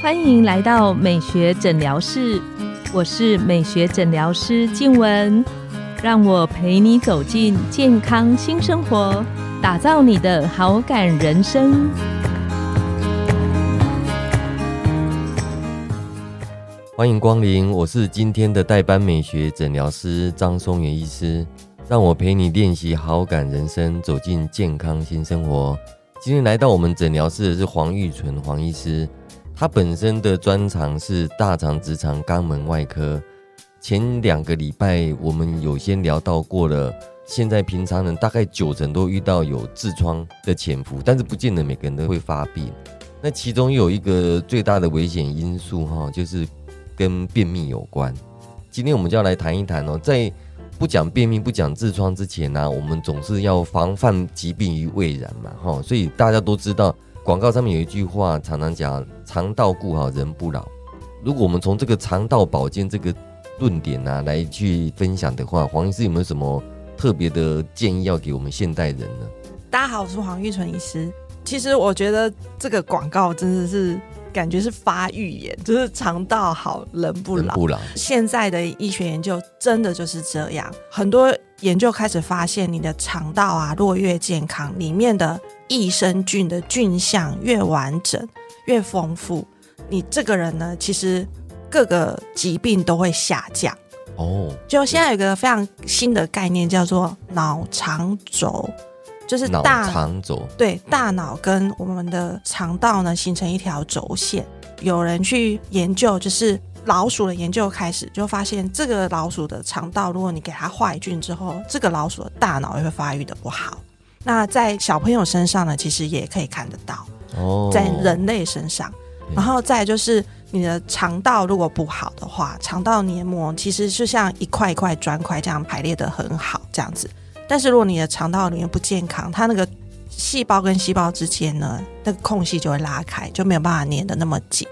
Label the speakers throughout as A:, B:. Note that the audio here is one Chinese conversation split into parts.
A: 欢迎来到美学诊疗室，我是美学诊疗师静雯，让我陪你走进健康新生活，打造你的好感人生。
B: 欢迎光临，我是今天的代班美学诊疗师张松元医师，让我陪你练习好感人生，走进健康新生活。今天来到我们诊疗室的是黄玉纯黄医师。他本身的专长是大肠直肠肛门外科。前两个礼拜我们有先聊到过了，现在平常人大概九成都遇到有痔疮的潜伏，但是不见得每个人都会发病。那其中有一个最大的危险因素哈，就是跟便秘有关。今天我们就要来谈一谈哦，在不讲便秘、不讲痔疮之前呢，我们总是要防范疾病于未然嘛哈，所以大家都知道。广告上面有一句话，常常讲“肠道顾好，人不老”。如果我们从这个肠道保健这个论点呢来去分享的话，黄医师有没有什么特别的建议要给我们现代人呢？
C: 大家好，我是黄玉纯医师。其实我觉得这个广告真的是感觉是发预言，就是肠道好，人不老。
B: 不老。
C: 现在的医学研究真的就是这样，很多研究开始发现，你的肠道啊，若越健康，里面的。益生菌的菌相越完整、越丰富，你这个人呢，其实各个疾病都会下降。哦，就现在有个非常新的概念，叫做脑肠轴，就是
B: 大肠轴
C: 对大脑跟我们的肠道呢形成一条轴线。有人去研究，就是老鼠的研究开始，就发现这个老鼠的肠道，如果你给它坏菌之后，这个老鼠的大脑也会发育的不好。那在小朋友身上呢，其实也可以看得到哦，在人类身上，然后再就是你的肠道如果不好的话，肠道黏膜其实就像一块一块砖块这样排列的很好这样子。但是如果你的肠道里面不健康，它那个细胞跟细胞之间呢，那个空隙就会拉开，就没有办法粘的那么紧。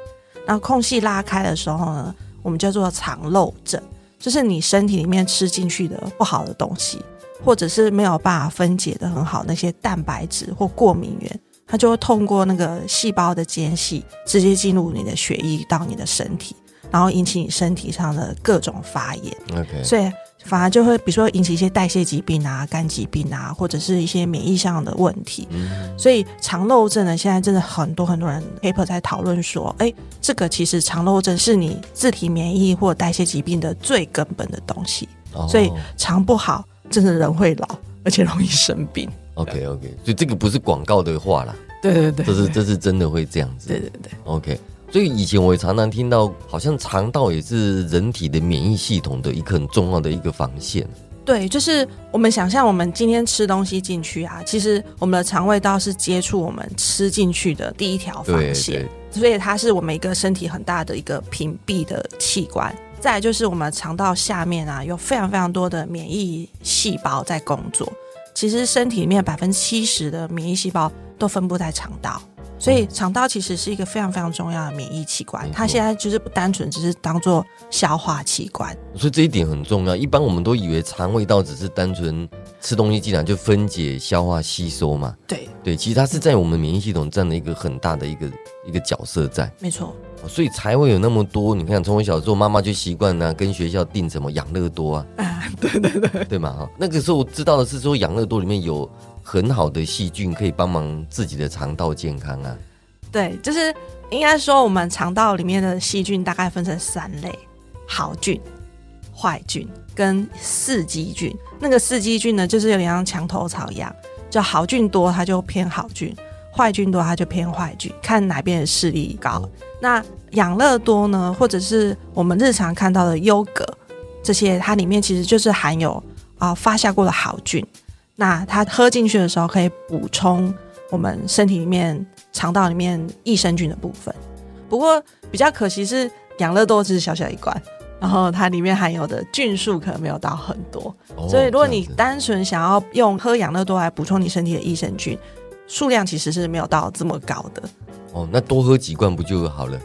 C: 那空隙拉开的时候呢，我们叫做肠漏症，就是你身体里面吃进去的不好的东西。或者是没有办法分解的很好，那些蛋白质或过敏源，它就会通过那个细胞的间隙，直接进入你的血液到你的身体，然后引起你身体上的各种发炎。
B: OK，
C: 所以反而就会比如说引起一些代谢疾病啊、肝疾病啊，或者是一些免疫上的问题。嗯所以肠漏症呢，现在真的很多很多人 paper 在讨论说，哎，这个其实肠漏症是你自体免疫或代谢疾病的最根本的东西。所以肠不好。真的人会老，而且容易生病。
B: OK OK，所以这个不是广告的话啦。
C: 对对对，
B: 这是这是真的会这样子。
C: 对对对
B: ，OK。所以以前我也常常听到，好像肠道也是人体的免疫系统的一个很重要的一个防线。
C: 对，就是我们想象我们今天吃东西进去啊，其实我们的肠胃道是接触我们吃进去的第一条防线，所以它是我们一个身体很大的一个屏蔽的器官。再就是我们肠道下面啊，有非常非常多的免疫细胞在工作。其实身体里面百分之七十的免疫细胞都分布在肠道，所以肠道其实是一个非常非常重要的免疫器官。它现在就是不单纯只是当做消化器官，
B: 所以这一点很重要。一般我们都以为肠胃道只是单纯吃东西进来就分解、消化、吸收嘛。
C: 对
B: 对，其实它是在我们免疫系统占了一个很大的一个一个角色在。
C: 没错。
B: 所以才会有那么多。你看，从我小时候，妈妈就习惯呢，跟学校订什么养乐多啊，啊
C: 对对对，
B: 对嘛哈。那个时候我知道的是说，养乐多里面有很好的细菌，可以帮忙自己的肠道健康啊。
C: 对，就是应该说，我们肠道里面的细菌大概分成三类：好菌、坏菌跟四基菌。那个四基菌呢，就是有点像墙头草一样，就好菌多，它就偏好菌。坏菌多，它就偏坏菌，看哪边的势力高。那养乐多呢，或者是我们日常看到的优格，这些它里面其实就是含有啊发酵过的好菌。那它喝进去的时候，可以补充我们身体里面肠道里面益生菌的部分。不过比较可惜是，养乐多只是小小一罐，然后它里面含有的菌数可能没有到很多。所以如果你单纯想要用喝养乐多来补充你身体的益生菌，数量其实是没有到这么高的
B: 哦，那多喝几罐不就好了？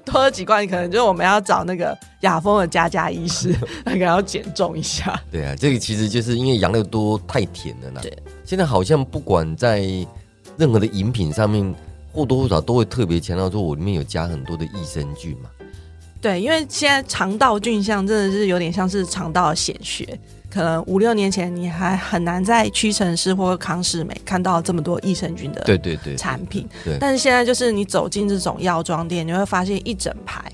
C: 多喝几罐，可能就是我们要找那个雅风的佳佳医师，那个要减重一下。
B: 对啊，这个其实就是因为杨柳多太甜了呢。对，现在好像不管在任何的饮品上面，或多或少都会特别强调说，我里面有加很多的益生菌嘛。
C: 对，因为现在肠道菌相真的是有点像是肠道的显学，可能五六年前你还很难在屈臣氏或康士美看到这么多益生菌的
B: 对对对，
C: 产品。
B: 对
C: 但是现在就是你走进这种药妆店，你会发现一整排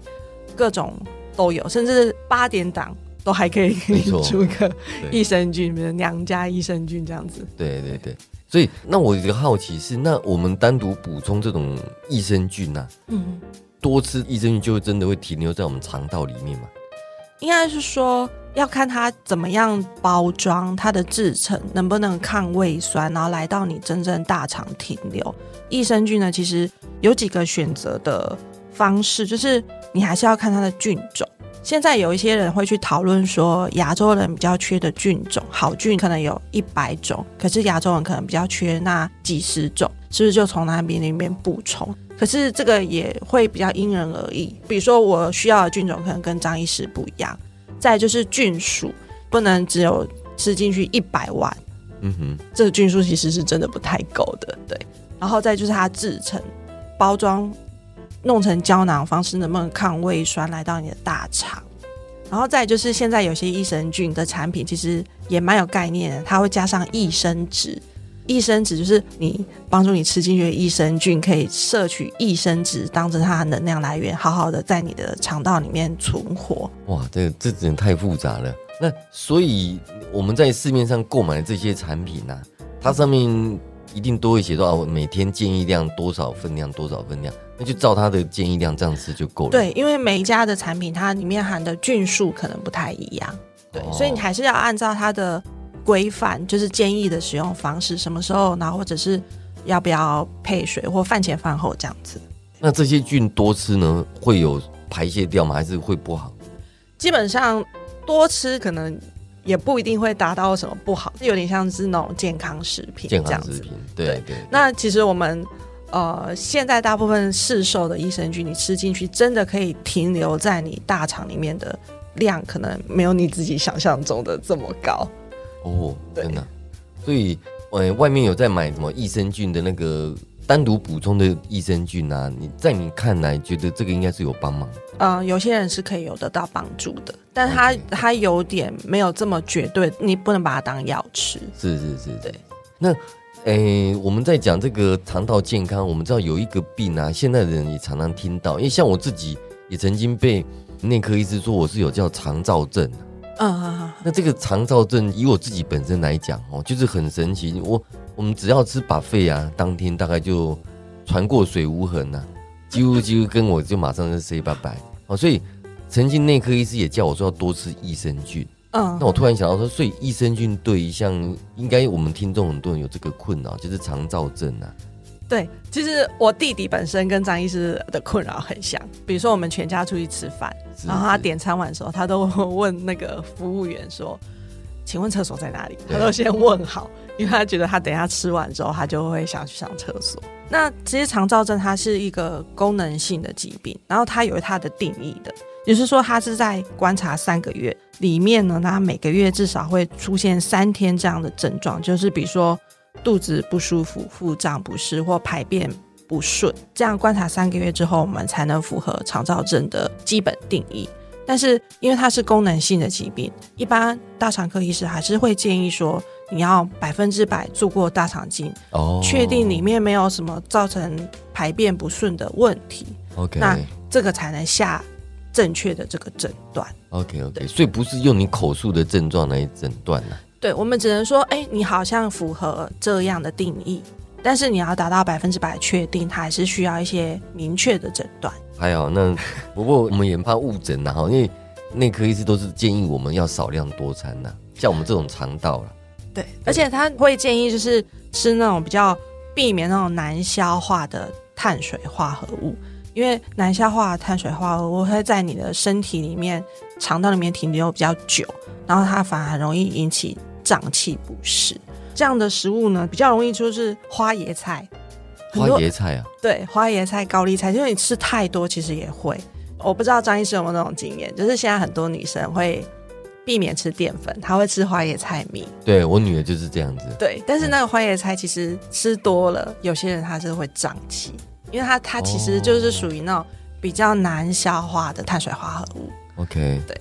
C: 各种都有，甚至八点档都还可以给 你出一个益生菌，比如娘家益生菌这样子。
B: 对对对。所以，那我有一个好奇是，那我们单独补充这种益生菌呐、
C: 嗯，
B: 多吃益生菌就真的会停留在我们肠道里面吗？
C: 应该是说要看它怎么样包装，它的制成能不能抗胃酸，然后来到你真正大肠停留。益生菌呢，其实有几个选择的方式，就是你还是要看它的菌种。现在有一些人会去讨论说，亚洲人比较缺的菌种，好菌可能有一百种，可是亚洲人可能比较缺那几十种，是不是就从那边里面补充？可是这个也会比较因人而异，比如说我需要的菌种可能跟张医师不一样。再就是菌数，不能只有吃进去一百万，
B: 嗯哼，
C: 这个菌数其实是真的不太够的，对。然后再就是它制成、包装、弄成胶囊方式能不能抗胃酸来到你的大肠。然后再就是现在有些益生菌的产品其实也蛮有概念的，它会加上益生值。益生值就是你帮助你吃进去的益生菌，可以摄取益生值当成它的能量来源，好好的在你的肠道里面存活。
B: 哇，这这真的太复杂了。那所以我们在市面上购买的这些产品呢、它上面一定都会写到啊每天建议量多少分量，多少分量，那就照它的建议量这样吃就够了。
C: 对，因为每一家的产品它里面含的菌数可能不太一样，对，
B: 哦
C: 所以你还是要按照它的规范，就是建议的使用方式，什么时候，然后或者是要不要配水或饭前饭后这样子。
B: 那这些菌多吃呢，会有排泄掉吗？还是会不好？
C: 基本上多吃可能也不一定会达到什么不好，有点像是那种健康食品
B: 健
C: 这样子。
B: 康食品，对
C: 对
B: 对。
C: 那其实我们呃，现在大部分市售的益生菌，你吃进去真的可以停留在你大肠里面的量，可能没有你自己想象中的这么高。
B: 哦，
C: 对
B: 真的。所以，呃，外面有在买什么益生菌的那个单独补充的益生菌啊？你在你看来，觉得这个应该是有帮忙？
C: 呃，有些人是可以有得到帮助的，但它
B: OK
C: 它有点没有这么绝对，你不能把它当药吃。
B: 是是是，
C: 对。
B: 那，诶，我们在讲这个肠道健康，我们知道有一个病啊，现在的人也常常听到，因为像我自己也曾经被内科医师说我是有叫肠燥症。
C: 嗯嗯嗯
B: 那这个肠燥症，以我自己本身来讲哦，就是很神奇。我我们只要吃把肺啊，当天大概就船过水无痕呐、几乎几乎跟我就马上就 say 拜拜哦。所以曾经内科医师也叫我说要多吃益生菌。
C: 嗯
B: 那我突然想到说，所以益生菌对于像应该我们听众很多人有这个困扰，就是肠燥症啊。
C: 对，其实我弟弟本身跟张医师的困扰很像。比如说，我们全家出去吃饭，
B: 是
C: 然后他点餐完的时候，他都会问那个服务员说：“请问厕所在哪里？”他都先问好，因为他觉得他等一下吃完之后，他就会想去上厕所。那其实肠燥症它是一个功能性的疾病，然后它有它的定义的，也就是说，它是在观察三个月里面呢，它每个月至少会出现三天这样的症状，就是比如说肚子不舒服、腹胀不适或排便不顺，这样观察三个月之后，我们才能符合肠燥症的基本定义。但是因为它是功能性的疾病，一般大肠科医师还是会建议说，你要百分之百做过大肠镜，
B: 哦，
C: 确定里面没有什么造成排便不顺的问题
B: ，OK。
C: 那这个才能下正确的这个诊断。
B: OK OK，所以不是用你口述的症状来诊断啊。呐、
C: 对我们只能说，哎，你好像符合这样的定义，但是你要达到百分之百确定，它还是需要一些明确的诊断。
B: 还好，那不过我们也怕误诊呐哈，因为内科医师都是建议我们要少量多餐呐，像我们这种肠道了，
C: 对，而且他会建议就是吃那种比较避免那种难消化的碳水化合物，因为难消化的碳水化合物会在你的身体里面、肠道里面停留比较久，然后它反而很容易引起胀气不适。这样的食物呢，比较容易就是花椰菜，
B: 花椰菜啊，
C: 对，花椰菜、高丽菜，因为你吃太多，其实也会。我不知道张医师有没有那种经验，就是现在很多女生会避免吃淀粉，她会吃花椰菜米。
B: 对我女儿就是这样子，
C: 对，但是那个花椰菜其实吃多了，有些人他是会胀气，因因为它它其实就是属于那种比较难消化的碳水化合物。
B: OK，
C: 对。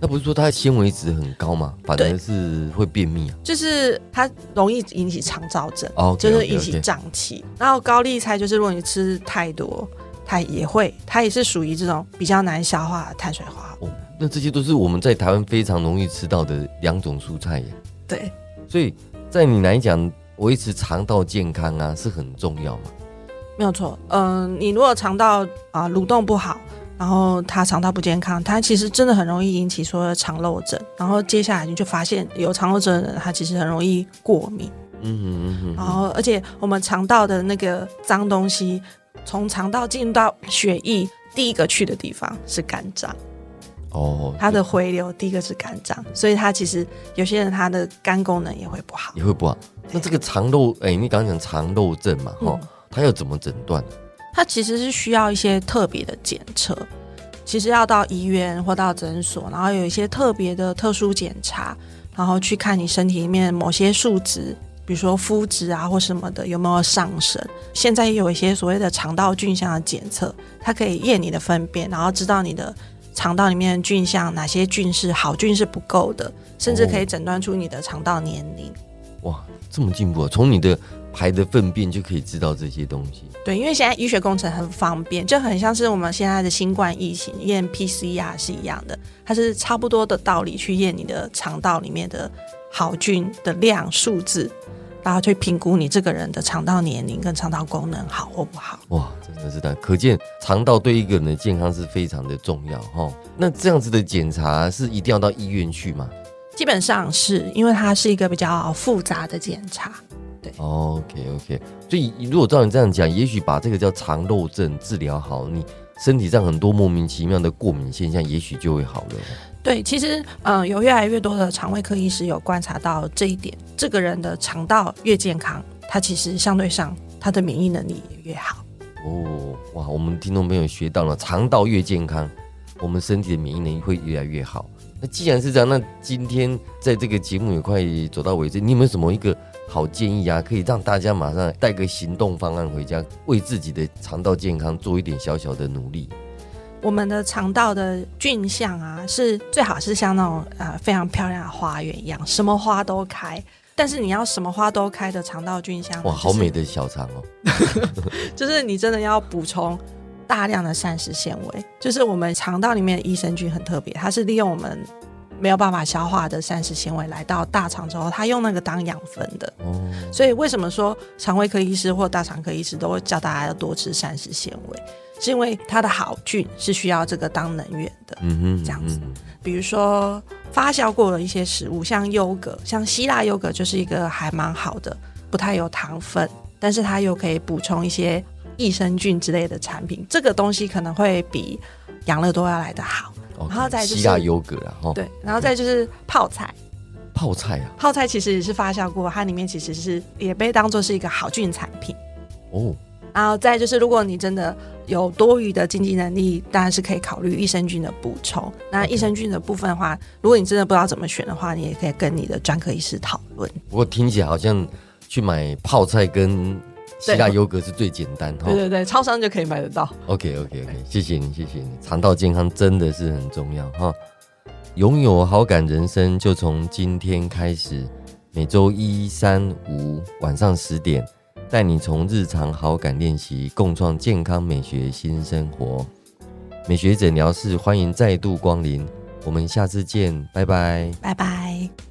B: 那不是说它纤维值很高吗，反而是会便秘啊？
C: 就是它容易引起肠燥症，
B: 哦，
C: 就是引起胀气。然后高丽菜就是如果你吃太多，它也会，它也是属于这种比较难消化的碳水化合物。
B: 哦，那这些都是我们在台湾非常容易吃到的两种蔬菜耶。
C: 对，
B: 所以在你来讲，维持肠道健康啊是很重要嘛？
C: 没有错。嗯、你如果肠道啊、蠕动不好，然后他肠道不健康，他其实真的很容易引起所谓的肠漏症。然后接下来你就发现有肠漏症的人，他其实很容易过敏。
B: 嗯嗯嗯
C: 然后而且我们肠道的那个脏东西，从肠道进入到血液，第一个去的地方是肝脏。
B: 哦，
C: 它的回流第一个是肝脏，所以它其实有些人他的肝功能也会不好。
B: 也会不好。那这个肠漏，哎、你刚刚讲肠漏症嘛，哈、
C: 嗯
B: 它要怎么诊断？
C: 它其实是需要一些特别的检测，其实要到医院或到诊所，然后有一些特别的特殊检查，然后去看你身体里面某些数值，比如说肤质啊或什么的有没有上升。现在也有一些所谓的肠道菌相的检测，它可以验你的粪便，然后知道你的肠道里面的菌相哪些菌是好菌是不够的，甚至可以诊断出你的肠道年龄。
B: 哇，这么进步啊！从你的排的粪便就可以知道这些东西。
C: 对，因为现在医学工程很方便，就很像是我们现在的新冠疫情验 PCR 是一样的，它是差不多的道理去验你的肠道里面的好菌的量数字，然后去评估你这个人的肠道年龄跟肠道功能好或不好。
B: 哇，真的是的，可见肠道对一个人的健康是非常的重要哈。那这样子的检查是一定要到医院去吗
C: 基本上是因为它是一个比较复杂的检查，
B: ？OK OK，所以如果照你这样讲，也许把这个叫肠漏症治疗好，你身体上很多莫名其妙的过敏现象，也许就会好了。
C: 对，其实嗯、呃有越来越多的肠胃科医师有观察到这一点，这个人的肠道越健康，他其实相对上他的免疫能力也越好。
B: 哦，哇，我们听众朋友学到了，肠道越健康，我们身体的免疫能力会越来越好。那既然是这样，那今天在这个节目也快走到尾声，你有没有什么一个好建议啊？可以让大家马上带个行动方案回家，为自己的肠道健康做一点小小的努力。
C: 我们的肠道的菌相啊，是最好是像那种呃非常漂亮的花园一样，什么花都开。但是你要什么花都开的肠道菌相，
B: 哇，好美，的小肠哦！
C: 就是你真的要补充大量的膳食纤维。就是我们肠道里面的益生菌很特别，它是利用我们没有办法消化的膳食纤维来到大肠之后，他用那个当养分的。
B: 哦，
C: 所以为什么说肠胃科医师或大肠科医师都会教大家要多吃膳食纤维，是因为它的好菌是需要这个当能源的。
B: 嗯哼，
C: 这样子
B: 嗯
C: 比如说发酵过的一些食物，像优格，像希腊优格就是一个还蛮好的，不太有糖分，但是它又可以补充一些益生菌之类的产品。这个东西可能会比养乐多要来的好。然后再就是
B: 希腊优格啦，哈，
C: 对，然后再就是泡菜，
B: 泡菜啊，
C: 泡菜其实也是发酵过，它里面其实是也被当做是一个好菌产品。
B: 哦，
C: 然后再就是，如果你真的有多余的经济能力，当然是可以考虑益生菌的补充。那益生菌的部分的话，如果你真的不知道怎么选的话，你也可以跟你的专科医师讨论。
B: 不过听起来好像去买泡菜跟希腊优格是最简单哈。
C: 对对对，超商就可以买得到。
B: OK OK OK，谢谢你，谢谢你。肠道健康真的是很重要哈。拥有好感人生，就从今天开始，每周一、三、五晚上十点，带你从日常好感练习，共创健康美学新生活。美学诊疗室欢迎再度光临，我们下次见，拜拜。
C: 拜拜。